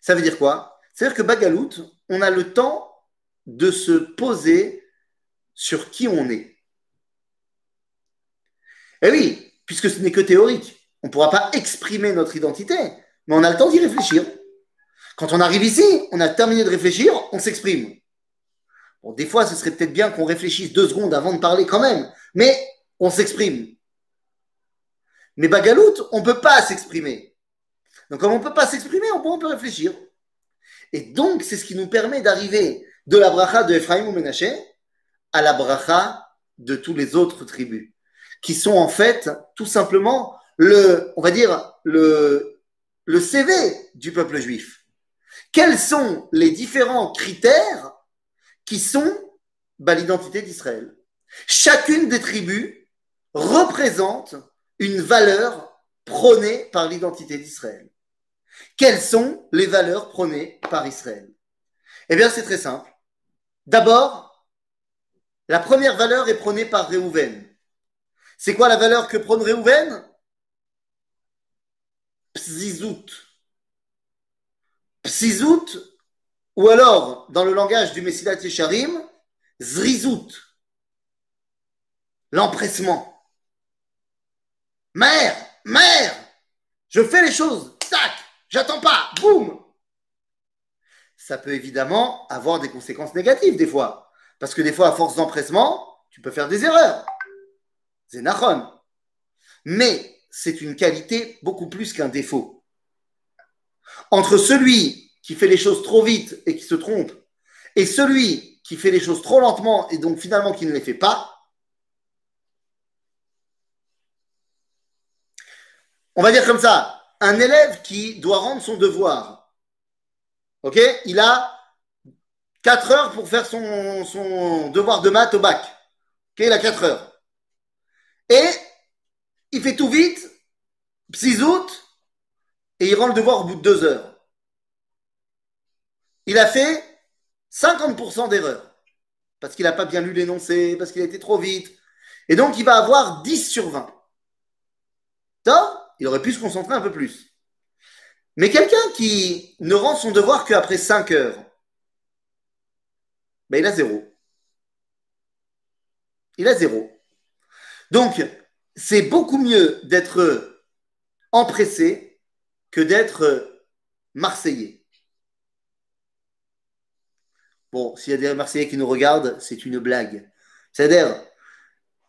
Ça veut dire quoi? Ça veut dire que Bagalout, on a le temps de se poser sur qui on est. Eh oui, puisque ce n'est que théorique. On ne pourra pas exprimer notre identité, mais on a le temps d'y réfléchir. Quand on arrive ici, on a terminé de réfléchir, on s'exprime. Bon, des fois, ce serait peut-être bien qu'on réfléchisse deux secondes avant de parler quand même, mais on s'exprime. Mais Bagalout, on ne peut pas s'exprimer. Donc, comme on ne peut pas s'exprimer, on peut, on peut réfléchir. Et donc, c'est ce qui nous permet d'arriver de la bracha de Ephraim ou Ménaché à la bracha de tous les autres tribus, qui sont en fait tout simplement le, on va dire, le, le CV du peuple juif. Quels sont les différents critères qui sont bah, l'identité d'Israël? Chacune des tribus représente une valeur prônée par l'identité d'Israël. Quelles sont les valeurs prônées par Israël? Eh bien, c'est très simple. D'abord, la première valeur est prônée par Réhouven. C'est quoi la valeur que prône Réhouven? Psizout. Psizout, ou alors, dans le langage du Messilat Yesharim, Zrizout. L'empressement. Mère, mère, je fais les choses, tac, j'attends pas, boum. Ça peut évidemment avoir des conséquences négatives des fois. Parce que des fois, à force d'empressement, tu peux faire des erreurs. C'est nachon. Mais c'est une qualité beaucoup plus qu'un défaut. Entre celui qui fait les choses trop vite et qui se trompe, et celui qui fait les choses trop lentement et donc finalement qui ne les fait pas, on va dire comme ça, un élève qui doit rendre son devoir, ok Il a 4 heures pour faire son, devoir de maths au bac. Ok, il a 4 heures. Et il fait tout vite, psizout, et il rend le devoir au bout de 2 heures. Il a fait 50% d'erreurs. Parce qu'il n'a pas bien lu l'énoncé, parce qu'il a été trop vite. Et donc, il va avoir 10 sur 20. Top il aurait pu se concentrer un peu plus. Mais quelqu'un qui ne rend son devoir qu'après 5 heures, ben il a zéro. Il a zéro. Donc, c'est beaucoup mieux d'être empressé que d'être marseillais. Bon, s'il y a des Marseillais qui nous regardent, c'est une blague. C'est-à-dire,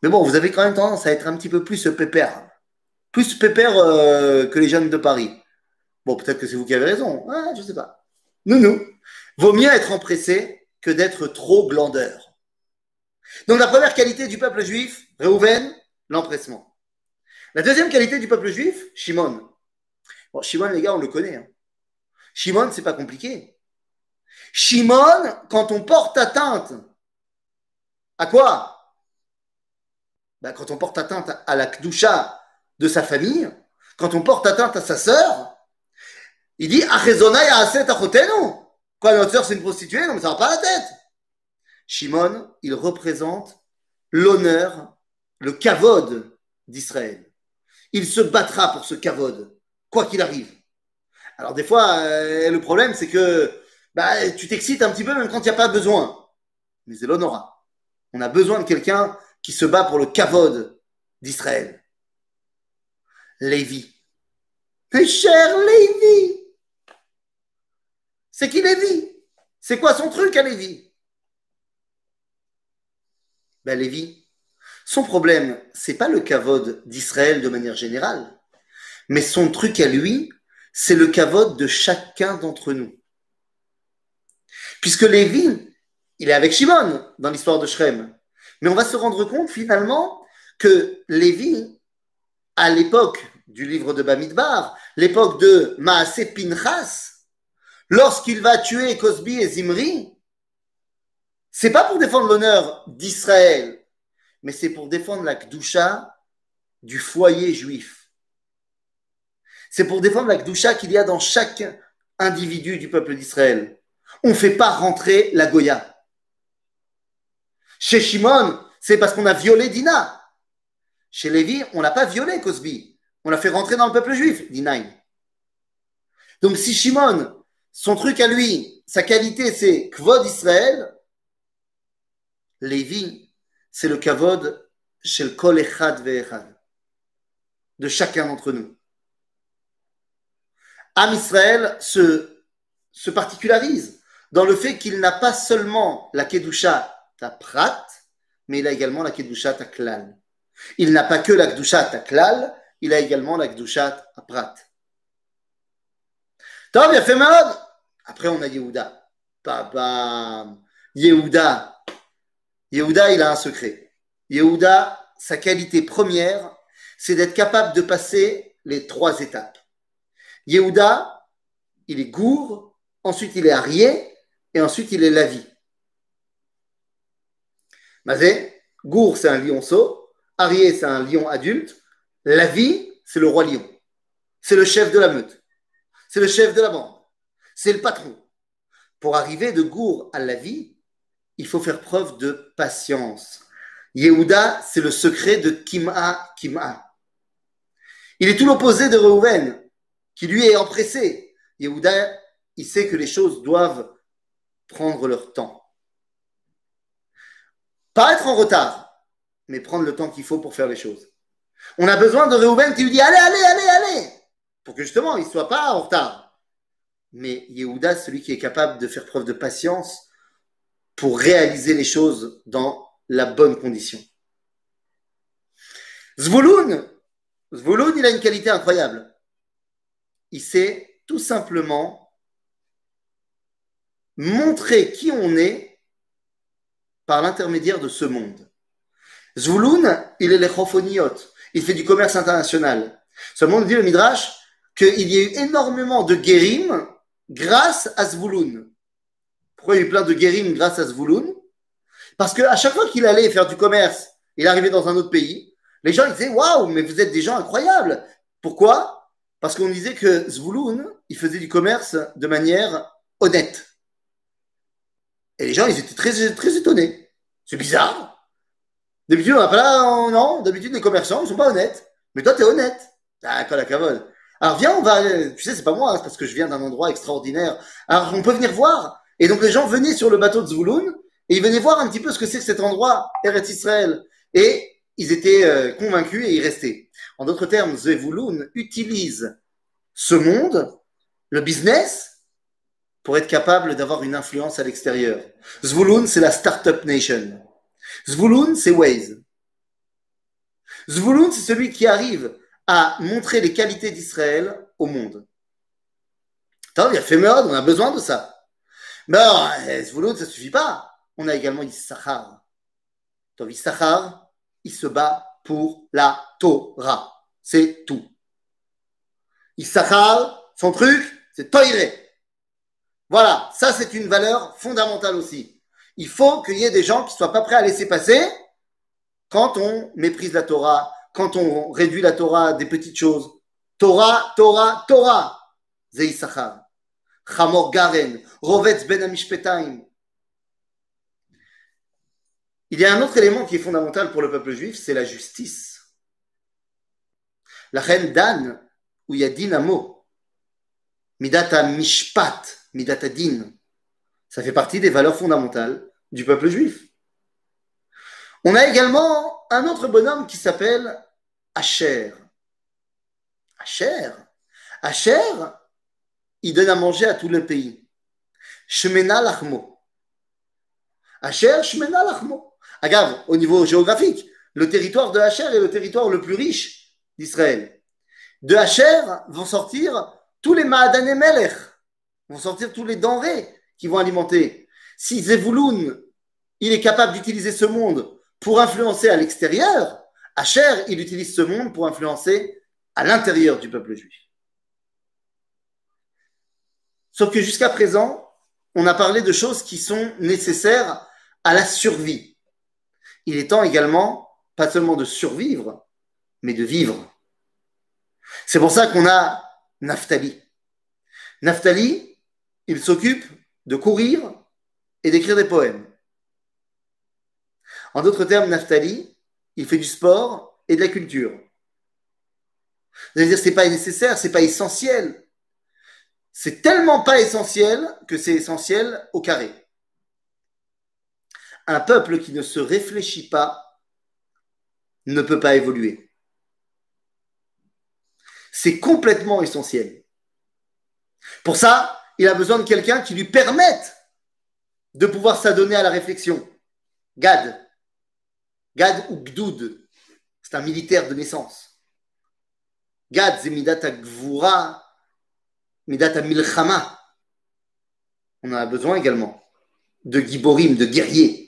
mais bon, vous avez quand même tendance à être un petit peu plus pépère plus pépère euh, que les jeunes de Paris. Bon, peut-être que c'est vous qui avez raison. Je sais pas. Nous, nous. Vaut mieux être empressé que d'être trop glandeur. Donc, la première qualité du peuple juif, Réhouven, l'empressement. La deuxième qualité du peuple juif, Shimon. Shimon, les gars, on le connaît. Hein. Shimon, c'est pas compliqué. Shimon, quand on porte atteinte à quoi? Ben, Quand on porte atteinte à la Kdusha de sa famille, quand on porte atteinte à sa sœur, il dit Quoi, notre sœur, c'est une prostituée? Non, mais ça va pas la tête. Shimon, il représente l'honneur, le kavod d'Israël. Il se battra pour ce kavod, quoi qu'il arrive. Alors, des fois, euh, le problème, c'est que bah, tu t'excites un petit peu même quand il n'y a pas besoin. Mais c'est l'honora. On a besoin de quelqu'un qui se bat pour le kavod d'Israël. Lévi. cher Lévi. C'est qui Lévi? C'est quoi son truc à Lévi? Ben Lévi, son problème, c'est pas le kavod d'Israël de manière générale, mais son truc à lui, c'est le kavod de chacun d'entre nous. Puisque Lévi, il est avec Shimon dans l'histoire de Shrem. Mais on va se rendre compte finalement que Lévi, à l'époque du livre de Bamidbar, l'époque de Maasé Pinchas, lorsqu'il va tuer Cosby et Zimri, c'est pas pour défendre l'honneur d'Israël, mais c'est pour défendre la Kdusha du foyer juif. C'est pour défendre la Kdusha qu'il y a dans chaque individu du peuple d'Israël. On ne fait pas rentrer la Goya. Chez Shimon, c'est parce qu'on a violé Dina. Chez Lévi, on n'a pas violé Cosby. On l'a fait rentrer dans le peuple juif, dit Naïm. Donc si Shimon, son truc à lui, sa qualité, c'est Kvod Israël, Lévi, c'est le Kavod chez de chacun d'entre nous. Am Israël se, se particularise dans le fait qu'il n'a pas seulement la Kedusha Prat, mais il a également la Kedusha Klal. Il n'a pas que la Kedusha Klal, il a également la Gdushat Prat. Tom, il a fait mal. Après, on a Yehuda. Papa. Yehuda, Yehuda, il a un secret. Yehuda, sa qualité première, c'est d'être capable de passer les trois étapes. Yehuda, il est gour, ensuite il est arié, et ensuite il est lavi. Mazé, gour, c'est un lionceau, arié, c'est un lion adulte, lavi, c'est le roi lion. C'est le chef de la meute. C'est le chef de la bande. C'est le patron. Pour arriver de gour à lavi, il faut faire preuve de patience. Yehuda, c'est le secret de Kim'a Kim'a. Il est tout l'opposé de Reuven, qui lui est empressé. Yehuda, il sait que les choses doivent prendre leur temps. Pas être en retard, mais prendre le temps qu'il faut pour faire les choses. On a besoin de Reuven qui lui dit allez, allez, allez, allez, pour que justement il ne soit pas en retard. Mais Yehuda, celui qui est capable de faire preuve de patience pour réaliser les choses dans la bonne condition. Zvouloun, Zvouloun, il a une qualité incroyable. Il sait tout simplement montrer qui on est par l'intermédiaire de ce monde. Zvouloun, il est l'echofoniot. Il fait du commerce international. Seulement, dit le Midrash qu'il y a eu énormément de guérim grâce à Zvouloun. Pourquoi il y a eu plein de guérim grâce à Zvouloun Parce qu'à chaque fois qu'il allait faire du commerce, il arrivait dans un autre pays, les gens disaient Waouh, mais vous êtes des gens incroyables Pourquoi? Parce qu'on disait que Zvouloun, il faisait du commerce de manière honnête. Et les gens, ils étaient très, étonnés. C'est bizarre. D'habitude, on n'a pas là, on- non, d'habitude, les commerçants, ils sont pas honnêtes. Mais toi, tu es honnête. D'accord, la cavole. Alors, viens, on va, tu sais, c'est pas moi, hein, c'est parce que je viens d'un endroit extraordinaire. Alors, on peut venir voir. Et donc, les gens venaient sur le bateau de Zvouloun et ils venaient voir un petit peu ce que c'est que cet endroit, Eretz Israël. Et ils étaient euh, convaincus et ils restaient. En d'autres termes, Zvouloun utilise ce monde, le business, pour être capable d'avoir une influence à l'extérieur. Zvouloun, c'est la Startup Nation. Zvouloun, c'est Waze. Zvouloun, c'est celui qui arrive à montrer les qualités d'Israël au monde. Attends, il a fait mode, on a besoin de ça. Mais alors, euh, Zvouloun, ça suffit pas. On a également Issachar. Issachar, il se bat pour la Torah. C'est tout. Issachar, son truc, c'est Toiré. Voilà, ça c'est une valeur fondamentale aussi. Il faut qu'il y ait des gens qui soient pas prêts à laisser passer quand on méprise la Torah, quand on réduit la Torah à des petites choses. Torah, Torah, Torah. Zei Issachar. Chamor Garen. Rovetz ben Amishpetaim. Il y a un autre élément qui est fondamental pour le peuple juif, c'est la justice. La reine Dan, où il y a Dinamo, Midata Mishpat, Midata Din, ça fait partie des valeurs fondamentales du peuple juif. On a également un autre bonhomme qui s'appelle Asher. Asher? Asher, il donne à manger à tout le pays. Shemena Lachmo. Asher, Shemena Lachmo. Agave, au niveau géographique, le territoire de Asher est le territoire le plus riche d'Israël. De Asher vont sortir tous les Maadane Melech, vont sortir tous les denrées qui vont alimenter. Si Zevouloun, il est capable d'utiliser ce monde pour influencer à l'extérieur, Asher, il utilise ce monde pour influencer à l'intérieur du peuple juif. Sauf que jusqu'à présent, on a parlé de choses qui sont nécessaires à la survie. Il est temps également, pas seulement de survivre, mais de vivre. C'est pour ça qu'on a Naphtali. Naphtali, il s'occupe de courir et d'écrire des poèmes. En d'autres termes, Naphtali, il fait du sport et de la culture. Vous allez dire, c'est pas nécessaire, c'est pas essentiel. C'est tellement pas essentiel que c'est essentiel au carré. Un peuple qui ne se réfléchit pas ne peut pas évoluer. C'est complètement essentiel. Pour ça, il a besoin de quelqu'un qui lui permette de pouvoir s'adonner à la réflexion. Gad. Gad ou Gdoud. C'est un militaire de naissance. Gad, c'est Midata Gvura, Midata Milchama. On en a besoin également. de giborim, de guerriers,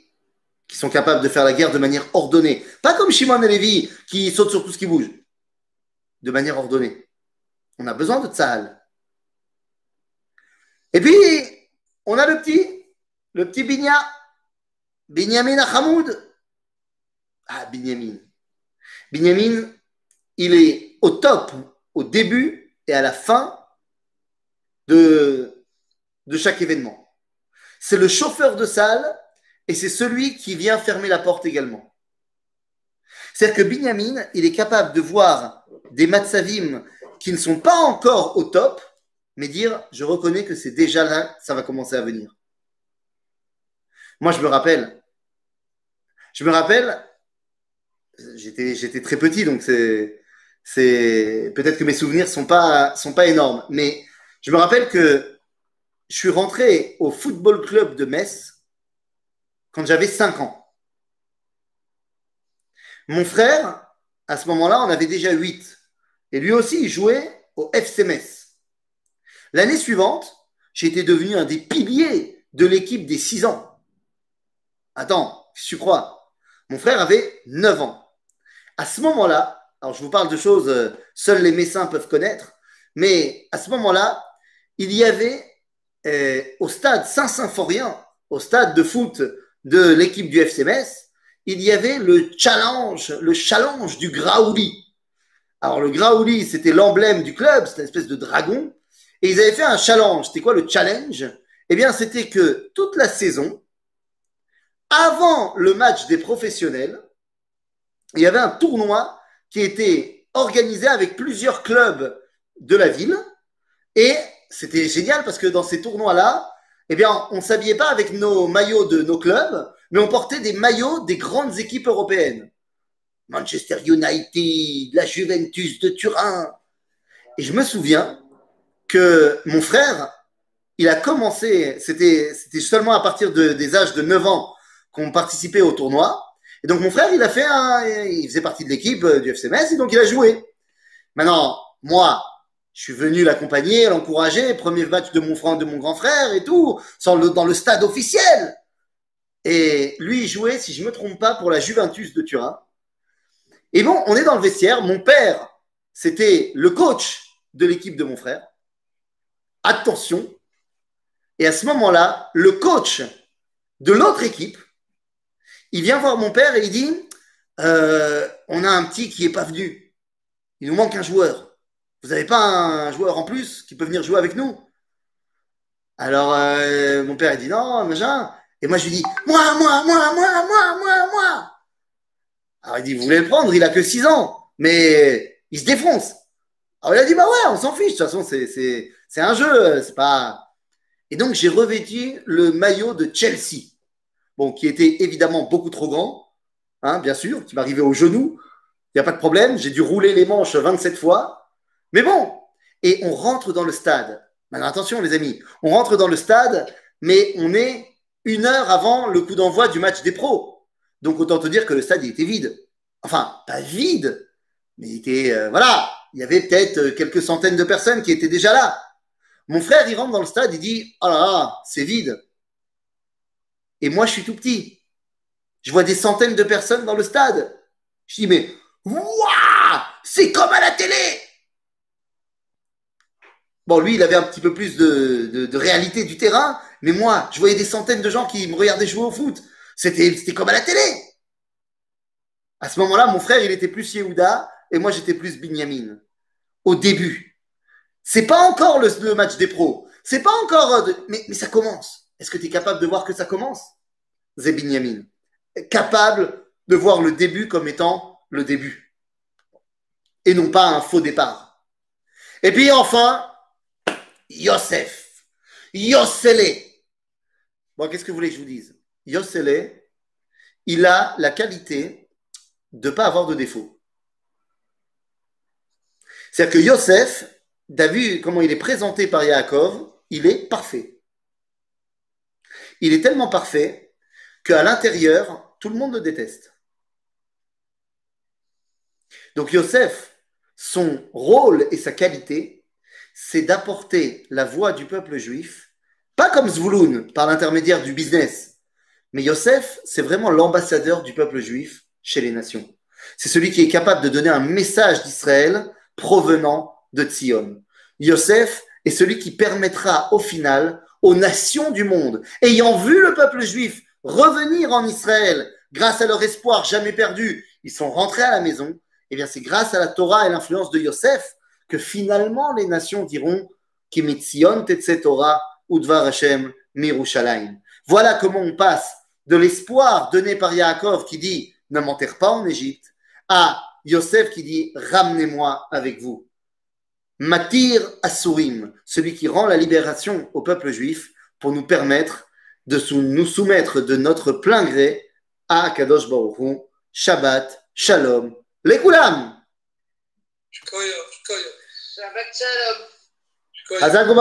qui sont capables de faire la guerre de manière ordonnée. Pas comme Shimon et Lévi, qui sautent sur tout ce qui bouge. De manière ordonnée. On a besoin de Tzahal. Et puis, on a le petit, le petit Binya, Binyamin Hamoud. Ah, Binyamin. Binyamin, il est au top, au début et à la fin de, de chaque événement. C'est le chauffeur de salle et c'est celui qui vient fermer la porte également. C'est-à-dire que Binyamin, il est capable de voir des matzavim qui ne sont pas encore au top, mais dire je reconnais que c'est déjà là, ça va commencer à venir. Moi, je me rappelle, je me rappelle, j'étais, très petit, donc c'est peut-être que mes souvenirs sont pas sont pas énormes, mais je me rappelle que je suis rentré au football club de Metz quand j'avais 5 ans. Mon frère, à ce moment-là, on avait déjà 8. Et lui aussi, il jouait au FC Metz. L'année suivante, été devenu un des piliers de l'équipe des 6 ans. Attends, tu crois? Mon frère avait 9 ans. À ce moment-là, alors je vous parle de choses euh, seuls les médecins peuvent connaître, mais à ce moment-là, il y avait euh, au stade Saint-Symphorien, au stade de foot de l'équipe du FC Metz, il y avait le challenge, le challenge du Graouli. Alors le Graouli, c'était l'emblème du club, c'était une espèce de dragon, et ils avaient fait un challenge. C'était quoi le challenge? Eh bien, c'était que toute la saison, avant le match des professionnels, il y avait un tournoi qui était organisé avec plusieurs clubs de la ville. Et c'était génial parce que dans ces tournois-là, eh bien, on s'habillait pas avec nos maillots de nos clubs, mais on portait des maillots des grandes équipes européennes. Manchester United, la Juventus de Turin. Et je me souviens que mon frère, il a commencé, c'était, seulement à partir de, des âges de 9 ans qu'on participait au tournoi. Et donc mon frère, il a fait il faisait partie de l'équipe du FC Metz et donc il a joué. Maintenant, moi, je suis venu l'accompagner, l'encourager, premier match de mon frère, de mon grand frère et tout, dans le stade officiel. Et lui, il jouait, si je me trompe pas, pour la Juventus de Turin. Et bon, on est dans le vestiaire. Mon père, c'était le coach de l'équipe de mon frère. Attention. Et à ce moment-là, le coach de l'autre équipe, il vient voir mon père et il dit euh, On a un petit qui n'est pas venu. Il nous manque un joueur. Vous n'avez pas un joueur en plus qui peut venir jouer avec nous? Alors, euh, mon père, il dit Non, machin. Et moi, je lui dis Moi, moi, moi, moi, moi, moi, moi. Alors, il dit Vous voulez le prendre? Il a que 6 ans. Mais il se défonce. Alors, il a dit Bah ouais, on s'en fiche. De toute façon, c'est, un jeu. C'est pas. Et donc, j'ai revêtu le maillot de Chelsea bon, qui était évidemment beaucoup trop grand, hein, bien sûr, qui m'arrivait au genou. Il n'y a pas de problème, j'ai dû rouler les manches 27 fois. Mais bon, et on rentre dans le stade. Maintenant, attention, les amis, on rentre dans le stade, mais on est une heure avant le coup d'envoi du match des pros. Donc, autant te dire que le stade il était vide. Enfin, pas vide, mais il était. euh, voilà, il y avait peut-être euh, quelques centaines de personnes qui étaient déjà là. Mon frère, il rentre dans le stade, il dit Oh là là, c'est vide. Et moi, je suis tout petit. Je vois des centaines de personnes dans le stade. Je dis, mais, waouh, c'est comme à la télé. Bon, lui, il avait un petit peu plus de, réalité du terrain, mais moi, je voyais des centaines de gens qui me regardaient jouer au foot. C'était, comme à la télé. À ce moment-là, mon frère, il était plus Yehuda et moi, j'étais plus Binyamin. Au début. C'est pas encore le, match des pros. C'est pas encore. euh, mais ça commence. Est-ce que tu es capable de voir que ça commence? C'est Binyamin. Capable de voir le début comme étant le début. Et non pas un faux départ. Et puis enfin, Yosef. Yosele. Bon, qu'est-ce que vous voulez que je vous dise? Yosele, il a la qualité de ne pas avoir de défaut. C'est-à-dire que Yosef, t'as vu comment il est présenté par Yaakov, il est parfait. Il est tellement parfait qu'à l'intérieur, tout le monde le déteste. Donc Yosef, son rôle et sa qualité, c'est d'apporter la voix du peuple juif Pas comme Zvouloun, par l'intermédiaire du business. Mais Yosef, c'est vraiment l'ambassadeur du peuple juif chez les nations. C'est celui qui est capable de donner un message d'Israël provenant de Tzion. Yosef est celui qui permettra au final aux nations du monde, ayant vu le peuple juif revenir en Israël grâce à leur espoir jamais perdu, ils sont rentrés à la maison, et eh bien c'est grâce à la Torah et l'influence de Yosef que finalement les nations diront Torah Udvar Hashem Mirushalayim. Voilà comment on passe de l'espoir donné par Yaakov qui dit ne m'enterre pas en Égypte à Yosef qui dit ramenez-moi avec vous. Matir Asurim, celui qui rend la libération au peuple juif pour nous permettre de nous soumettre de notre plein gré à Kadosh Baruch Shabbat, Shalom, Lekulam. شکایو شکایو شبکچرم از